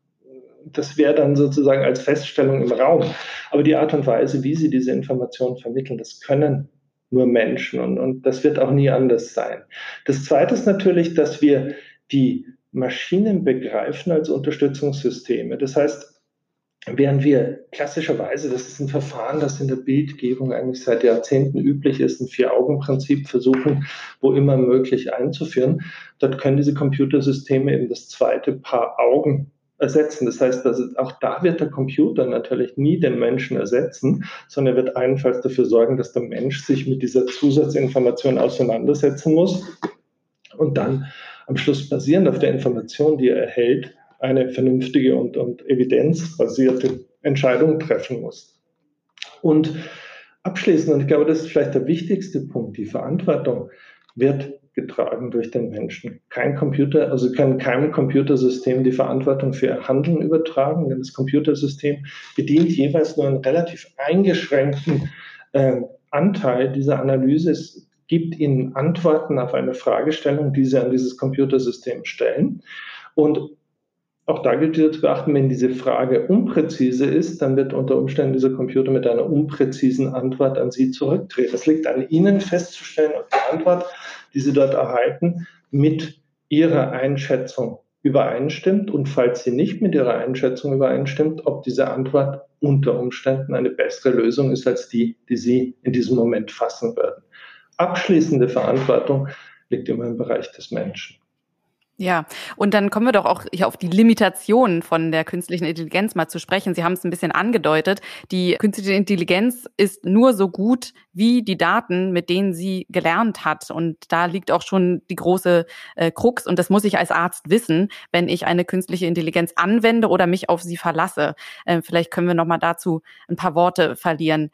das wäre dann sozusagen als Feststellung im Raum. Aber die Art und Weise, wie sie diese Informationen vermitteln, das können nur Menschen und, und das wird auch nie anders sein. Das Zweite ist natürlich, dass wir die Maschinen begreifen als Unterstützungssysteme. Das heißt, Während wir klassischerweise, das ist ein Verfahren, das in der Bildgebung eigentlich seit Jahrzehnten üblich ist, ein Vier-Augen-Prinzip versuchen, wo immer möglich einzuführen, dort können diese Computersysteme eben das zweite Paar Augen ersetzen. Das heißt, also auch da wird der Computer natürlich nie den Menschen ersetzen, sondern er wird allenfalls dafür sorgen, dass der Mensch sich mit dieser Zusatzinformation auseinandersetzen muss und dann am Schluss basierend auf der Information, die er erhält, eine vernünftige und, und evidenzbasierte Entscheidung treffen muss. Und abschließend, und ich glaube, das ist vielleicht der wichtigste Punkt, die Verantwortung wird getragen durch den Menschen. Kein Computer, also kann keinem Computersystem die Verantwortung für ihr Handeln übertragen, denn das Computersystem bedient jeweils nur einen relativ eingeschränkten äh, Anteil dieser Analyse. Es gibt ihnen Antworten auf eine Fragestellung, die sie an dieses Computersystem stellen. Und auch da gilt wieder zu beachten, wenn diese Frage unpräzise ist, dann wird unter Umständen dieser Computer mit einer unpräzisen Antwort an Sie zurücktreten. Es liegt an Ihnen festzustellen, ob die Antwort die Sie dort erhalten, mit Ihrer Einschätzung übereinstimmt und falls sie nicht mit Ihrer Einschätzung übereinstimmt, ob diese Antwort unter Umständen eine bessere Lösung ist als die, die Sie in diesem Moment fassen würden. Abschließende Verantwortung liegt immer im Bereich des Menschen. Ja, und dann kommen wir doch auch hier auf die Limitationen von der künstlichen Intelligenz mal zu sprechen. Sie haben es ein bisschen angedeutet. Die künstliche Intelligenz ist nur so gut wie die Daten, mit denen sie gelernt hat. Und da liegt auch schon die große äh, Krux. Und das muss ich als Arzt wissen, wenn ich eine künstliche Intelligenz anwende oder mich auf sie verlasse. Äh, vielleicht können wir noch mal dazu ein paar Worte verlieren.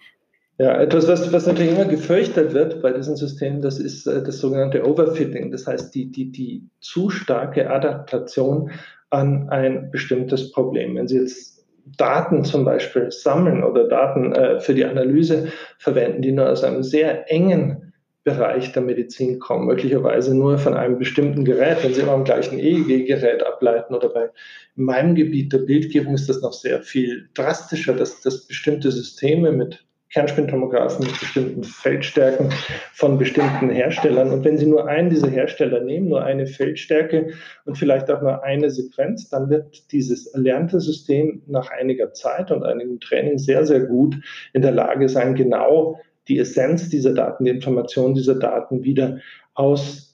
Ja, etwas, was, was natürlich immer gefürchtet wird bei diesen Systemen, das ist äh, das sogenannte Overfitting. Das heißt, die, die, die zu starke Adaptation an ein bestimmtes Problem. Wenn Sie jetzt Daten zum Beispiel sammeln oder Daten äh, für die Analyse verwenden, die nur aus einem sehr engen Bereich der Medizin kommen, möglicherweise nur von einem bestimmten Gerät, wenn Sie immer am gleichen EEG-Gerät ableiten oder bei in meinem Gebiet der Bildgebung ist das noch sehr viel drastischer, dass, dass bestimmte Systeme mit Kernspintomographen mit bestimmten Feldstärken von bestimmten Herstellern. Und wenn Sie nur einen dieser Hersteller nehmen, nur eine Feldstärke und vielleicht auch nur eine Sequenz, dann wird dieses erlernte System nach einiger Zeit und einigem Training sehr, sehr gut in der Lage sein, genau die Essenz dieser Daten, die Information dieser Daten wieder aus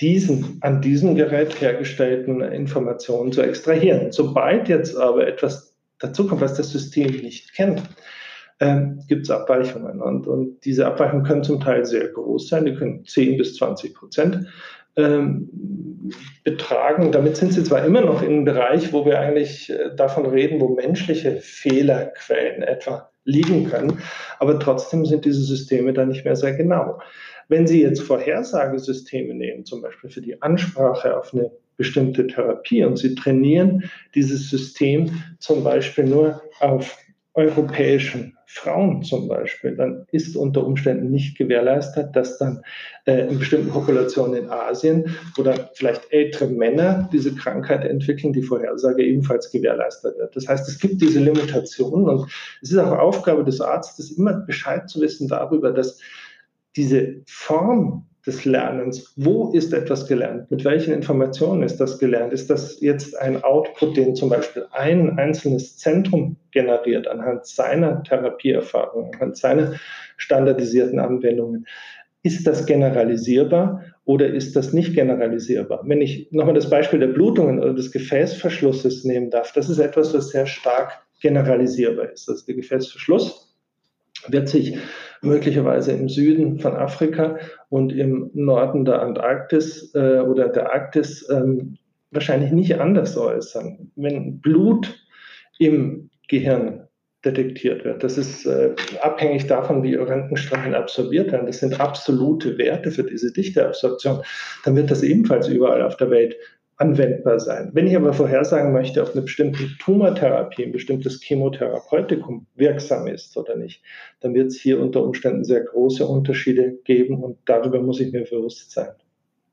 diesen an diesem Gerät hergestellten Informationen zu extrahieren. Sobald jetzt aber etwas dazukommt, was das System nicht kennt, ähm, gibt es Abweichungen. Und, und diese Abweichungen können zum Teil sehr groß sein, die können 10 bis 20 Prozent ähm, betragen. Damit sind sie zwar immer noch in einem Bereich, wo wir eigentlich äh, davon reden, wo menschliche Fehlerquellen etwa liegen können. Aber trotzdem sind diese Systeme dann nicht mehr sehr genau. Wenn Sie jetzt Vorhersagesysteme nehmen, zum Beispiel für die Ansprache auf eine bestimmte Therapie und Sie trainieren dieses System zum Beispiel nur auf europäischen Frauen zum Beispiel, dann ist unter Umständen nicht gewährleistet, dass dann äh, in bestimmten Populationen in Asien oder vielleicht ältere Männer diese Krankheit entwickeln, die Vorhersage ebenfalls gewährleistet wird. Das heißt, es gibt diese Limitationen und es ist auch Aufgabe des Arztes, immer Bescheid zu wissen darüber, dass diese Form des Lernens. Wo ist etwas gelernt? Mit welchen Informationen ist das gelernt? Ist das jetzt ein Output, den zum Beispiel ein einzelnes Zentrum generiert anhand seiner Therapieerfahrung, anhand seiner standardisierten Anwendungen? Ist das generalisierbar oder ist das nicht generalisierbar? Wenn ich nochmal das Beispiel der Blutungen oder des Gefäßverschlusses nehmen darf, das ist etwas, was sehr stark generalisierbar ist. Also der Gefäßverschluss wird sich möglicherweise im Süden von Afrika und im Norden der Antarktis äh, oder der Arktis ähm, wahrscheinlich nicht anders äußern. Wenn Blut im Gehirn detektiert wird. Das ist äh, abhängig davon, wie Röntgenstrahlen absorbiert werden. Das sind absolute Werte für diese Dichteabsorption. Dann wird das ebenfalls überall auf der Welt anwendbar sein. Wenn ich aber vorhersagen möchte, ob eine bestimmte Tumortherapie, ein bestimmtes Chemotherapeutikum wirksam ist oder nicht, dann wird es hier unter Umständen sehr große Unterschiede geben und darüber muss ich mir bewusst sein.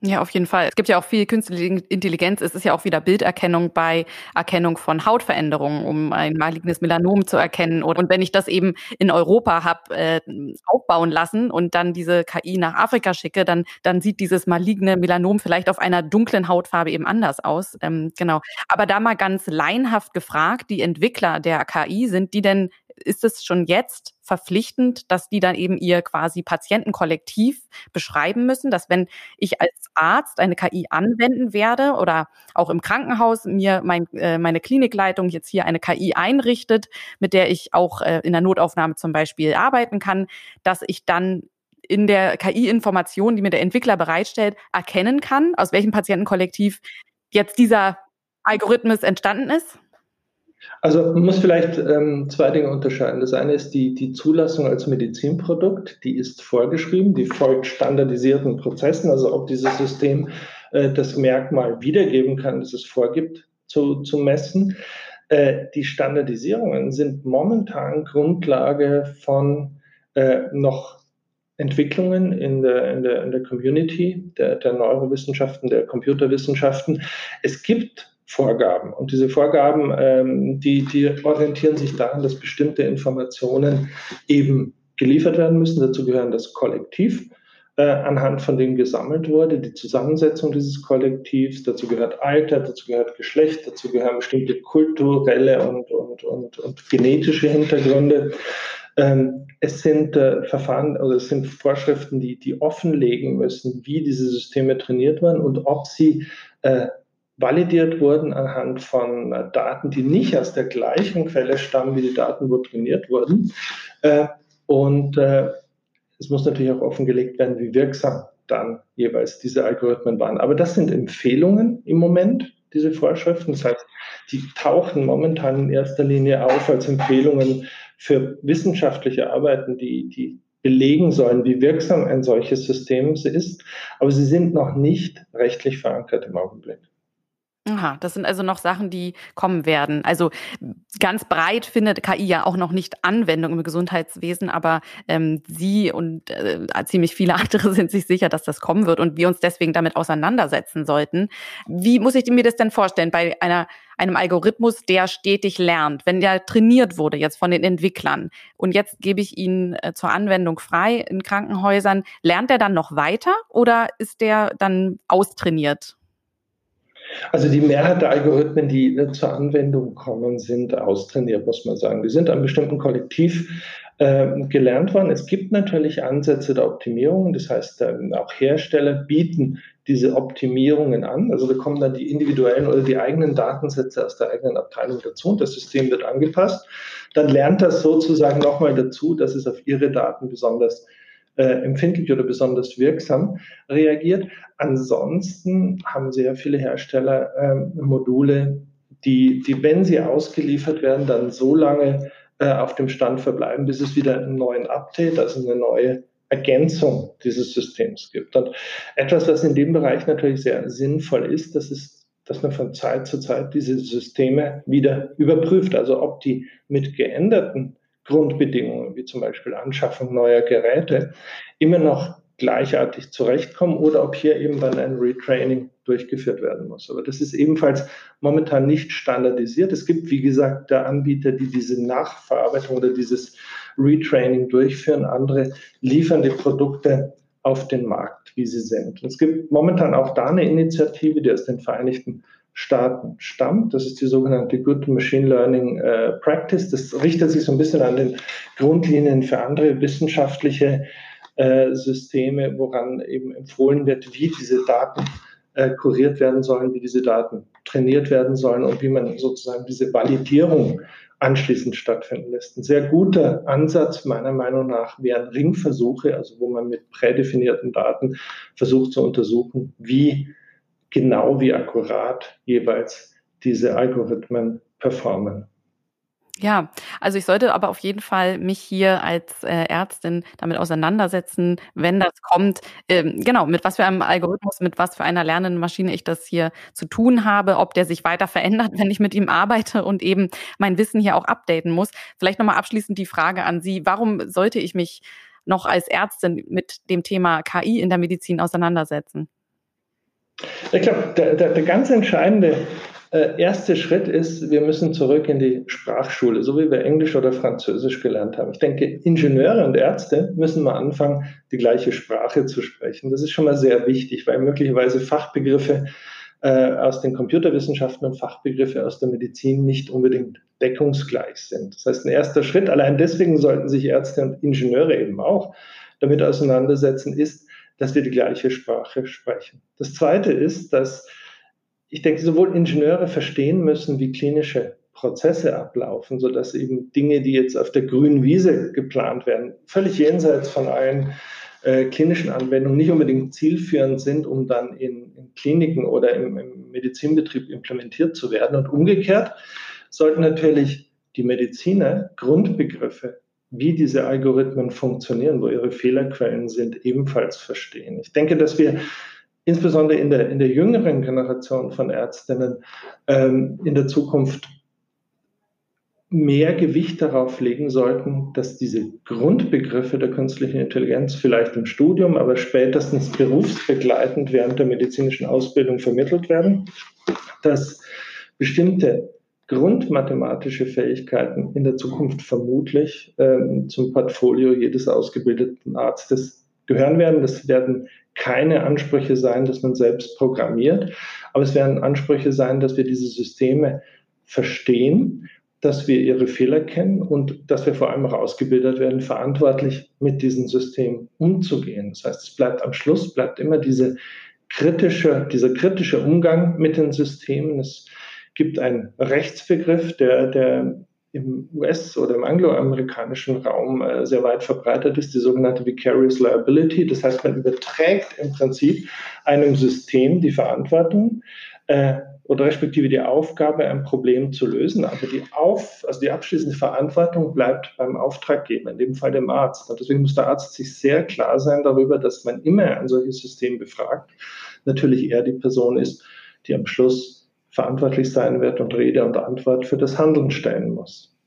Ja, auf jeden Fall. Es gibt ja auch viel künstliche Intelligenz. Es ist ja auch wieder Bilderkennung bei Erkennung von Hautveränderungen, um ein malignes Melanom zu erkennen. Und wenn ich das eben in Europa habe äh, aufbauen lassen und dann diese KI nach Afrika schicke, dann, dann sieht dieses maligne Melanom vielleicht auf einer dunklen Hautfarbe eben anders aus. Ähm, genau. Aber da mal ganz laienhaft gefragt, die Entwickler der KI, sind die denn ist es schon jetzt verpflichtend, dass die dann eben ihr quasi Patientenkollektiv beschreiben müssen, dass wenn ich als Arzt eine KI anwenden werde oder auch im Krankenhaus mir mein, äh, meine Klinikleitung jetzt hier eine KI einrichtet, mit der ich auch äh, in der Notaufnahme zum Beispiel arbeiten kann, dass ich dann in der KI-Information, die mir der Entwickler bereitstellt, erkennen kann, aus welchem Patientenkollektiv jetzt dieser Algorithmus entstanden ist? Also man muss vielleicht ähm, zwei Dinge unterscheiden. Das eine ist die, die Zulassung als Medizinprodukt, die ist vorgeschrieben, die folgt standardisierten Prozessen, also ob dieses System äh, das Merkmal wiedergeben kann, das es vorgibt zu, zu messen. Äh, die Standardisierungen sind momentan Grundlage von äh, noch Entwicklungen in der, in der, in der Community der, der Neurowissenschaften, der Computerwissenschaften. Es gibt Vorgaben. Und diese Vorgaben, ähm, die, die orientieren sich daran, dass bestimmte Informationen eben geliefert werden müssen. Dazu gehören das Kollektiv, äh, anhand von dem gesammelt wurde, die Zusammensetzung dieses Kollektivs, dazu gehört Alter, dazu gehört Geschlecht, dazu gehören bestimmte kulturelle und, und, und, und genetische Hintergründe. Ähm, es sind äh, Verfahren oder es sind Vorschriften, die, die offenlegen müssen, wie diese Systeme trainiert werden und ob sie äh, validiert wurden anhand von äh, Daten, die nicht aus der gleichen Quelle stammen wie die Daten, wo trainiert wurden. Äh, und äh, es muss natürlich auch offengelegt werden, wie wirksam dann jeweils diese Algorithmen waren. Aber das sind Empfehlungen im Moment, diese Vorschriften. Das heißt, die tauchen momentan in erster Linie auf als Empfehlungen für wissenschaftliche Arbeiten, die, die belegen sollen, wie wirksam ein solches System ist. Aber sie sind noch nicht rechtlich verankert im Augenblick. Aha, das sind also noch Sachen, die kommen werden. Also ganz breit findet KI ja auch noch nicht Anwendung im Gesundheitswesen, aber ähm, Sie und äh, ziemlich viele andere sind sich sicher, dass das kommen wird und wir uns deswegen damit auseinandersetzen sollten. Wie muss ich mir das denn vorstellen bei einer, einem Algorithmus, der stetig lernt, wenn der trainiert wurde jetzt von den Entwicklern und jetzt gebe ich ihn äh, zur Anwendung frei in Krankenhäusern, lernt er dann noch weiter oder ist der dann austrainiert? Also die Mehrheit der Algorithmen, die äh, zur Anwendung kommen, sind austrainiert, muss man sagen. Die sind an bestimmten Kollektiv äh, gelernt worden. Es gibt natürlich Ansätze der Optimierung. Das heißt, äh, auch Hersteller bieten diese Optimierungen an. Also da kommen dann die individuellen oder die eigenen Datensätze aus der eigenen Abteilung dazu und das System wird angepasst. Dann lernt das sozusagen nochmal dazu, dass es auf ihre Daten besonders äh, empfindlich oder besonders wirksam reagiert. Ansonsten haben sehr viele Hersteller äh, Module, die, die, wenn sie ausgeliefert werden, dann so lange äh, auf dem Stand verbleiben, bis es wieder einen neuen Update, also eine neue Ergänzung dieses Systems gibt. Und etwas, was in dem Bereich natürlich sehr sinnvoll ist, das ist, dass man von Zeit zu Zeit diese Systeme wieder überprüft, also ob die mit geänderten Grundbedingungen, wie zum Beispiel Anschaffung neuer Geräte, immer noch gleichartig zurechtkommen oder ob hier eben dann ein Retraining durchgeführt werden muss. Aber das ist ebenfalls momentan nicht standardisiert. Es gibt, wie gesagt, da Anbieter, die diese Nachverarbeitung oder dieses Retraining durchführen. Andere liefern die Produkte auf den Markt, wie sie sind. Und es gibt momentan auch da eine Initiative, die aus den Vereinigten Staaten stammt. Das ist die sogenannte Good Machine Learning äh, Practice. Das richtet sich so ein bisschen an den Grundlinien für andere wissenschaftliche äh, Systeme, woran eben empfohlen wird, wie diese Daten äh, kuriert werden sollen, wie diese Daten trainiert werden sollen und wie man sozusagen diese Validierung anschließend stattfinden lässt. Ein sehr guter Ansatz meiner Meinung nach wären Ringversuche, also wo man mit prädefinierten Daten versucht zu untersuchen, wie genau, wie akkurat jeweils diese Algorithmen performen. Ja, also ich sollte aber auf jeden Fall mich hier als äh, Ärztin damit auseinandersetzen, wenn das kommt, ähm, genau, mit was für einem Algorithmus, mit was für einer lernenden Maschine ich das hier zu tun habe, ob der sich weiter verändert, wenn ich mit ihm arbeite und eben mein Wissen hier auch updaten muss. Vielleicht nochmal abschließend die Frage an Sie, warum sollte ich mich noch als Ärztin mit dem Thema KI in der Medizin auseinandersetzen? Ich glaube, der, der, der ganz entscheidende äh, erste Schritt ist, wir müssen zurück in die Sprachschule, so wie wir Englisch oder Französisch gelernt haben. Ich denke, Ingenieure und Ärzte müssen mal anfangen, die gleiche Sprache zu sprechen. Das ist schon mal sehr wichtig, weil möglicherweise Fachbegriffe äh, aus den Computerwissenschaften und Fachbegriffe aus der Medizin nicht unbedingt deckungsgleich sind. Das heißt, ein erster Schritt, allein deswegen sollten sich Ärzte und Ingenieure eben auch damit auseinandersetzen, ist, dass wir die gleiche Sprache sprechen. Das zweite ist, dass ich denke, sowohl Ingenieure verstehen müssen, wie klinische Prozesse ablaufen, sodass eben Dinge, die jetzt auf der grünen Wiese geplant werden, völlig jenseits von allen äh, klinischen Anwendungen nicht unbedingt zielführend sind, um dann in, in Kliniken oder im, im, Medizinbetrieb implementiert zu werden. Und umgekehrt sollten natürlich die Mediziner Grundbegriffe, wie diese Algorithmen funktionieren, wo ihre Fehlerquellen sind, ebenfalls verstehen. Ich denke, dass wir insbesondere in der, in der jüngeren Generation von Ärztinnen ähm, in der Zukunft mehr Gewicht darauf legen sollten, dass diese Grundbegriffe der künstlichen Intelligenz vielleicht im Studium, aber spätestens berufsbegleitend während der medizinischen Ausbildung vermittelt werden, dass bestimmte grundmathematische Fähigkeiten in der Zukunft vermutlich ähm, zum Portfolio jedes ausgebildeten Arztes gehören werden. Das werden keine Ansprüche sein, dass man selbst programmiert, aber es werden Ansprüche sein, dass wir diese Systeme verstehen, dass wir ihre Fehler kennen und dass wir vor allem auch ausgebildet werden, verantwortlich mit diesen Systemen umzugehen. Das heißt, es bleibt am Schluss, bleibt immer diese kritische, dieser kritische Umgang mit den Systemen. Es gibt einen Rechtsbegriff, der, der im US- oder im angloamerikanischen Raum äh, sehr weit verbreitet ist, die sogenannte Vicarious Liability. Das heißt, man überträgt im Prinzip einem System die Verantwortung äh, oder respektive die Aufgabe, ein Problem zu lösen. Aber die, Auf, also die abschließende Verantwortung bleibt beim Auftraggeber, in dem Fall dem Arzt. Und deswegen muss der Arzt sich sehr klar sein darüber, dass man immer ein solches System befragt. Natürlich er die Person ist, die am Schluss verantwortlich sein wird und Rede und Antwort für das Handeln stellen muss.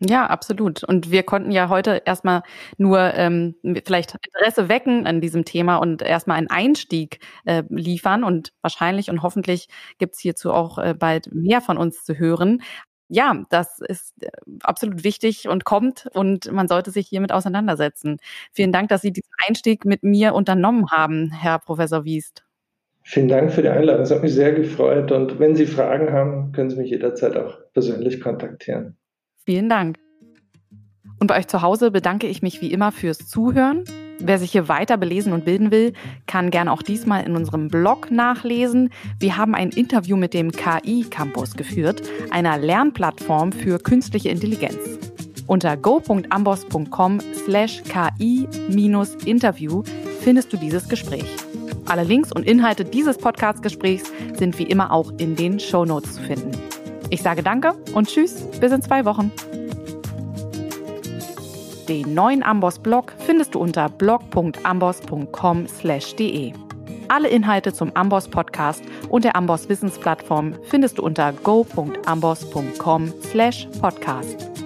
Ja, absolut. Und wir konnten ja heute erstmal nur ähm, vielleicht Interesse wecken an diesem Thema und erstmal einen Einstieg äh, liefern. Und wahrscheinlich und hoffentlich gibt's hierzu auch äh, bald mehr von uns zu hören. Ja, das ist äh, absolut wichtig und kommt und man sollte sich hiermit auseinandersetzen. Vielen Dank, dass Sie diesen Einstieg mit mir unternommen haben, Herr Professor Wiest. Vielen Dank für die Einladung. Es hat mich sehr gefreut. Und wenn Sie Fragen haben, können Sie mich jederzeit auch persönlich kontaktieren. Vielen Dank. Und bei euch zu Hause bedanke ich mich wie immer fürs Zuhören. Wer sich hier weiter belesen und bilden will, kann gerne auch diesmal in unserem Blog nachlesen. Wir haben ein Interview mit dem KI Campus geführt, einer Lernplattform für künstliche Intelligenz. Unter go.ambos.com slash ki-interview findest du dieses Gespräch. Alle Links und Inhalte dieses Podcast-Gesprächs sind wie immer auch in den Show Notes zu finden. Ich sage danke und tschüss, bis in zwei Wochen. Den neuen Amboss-Blog findest du unter blog.amboss.com/de. Alle Inhalte zum Amboss-Podcast und der Amboss-Wissensplattform findest du unter go.amboss.com/podcast.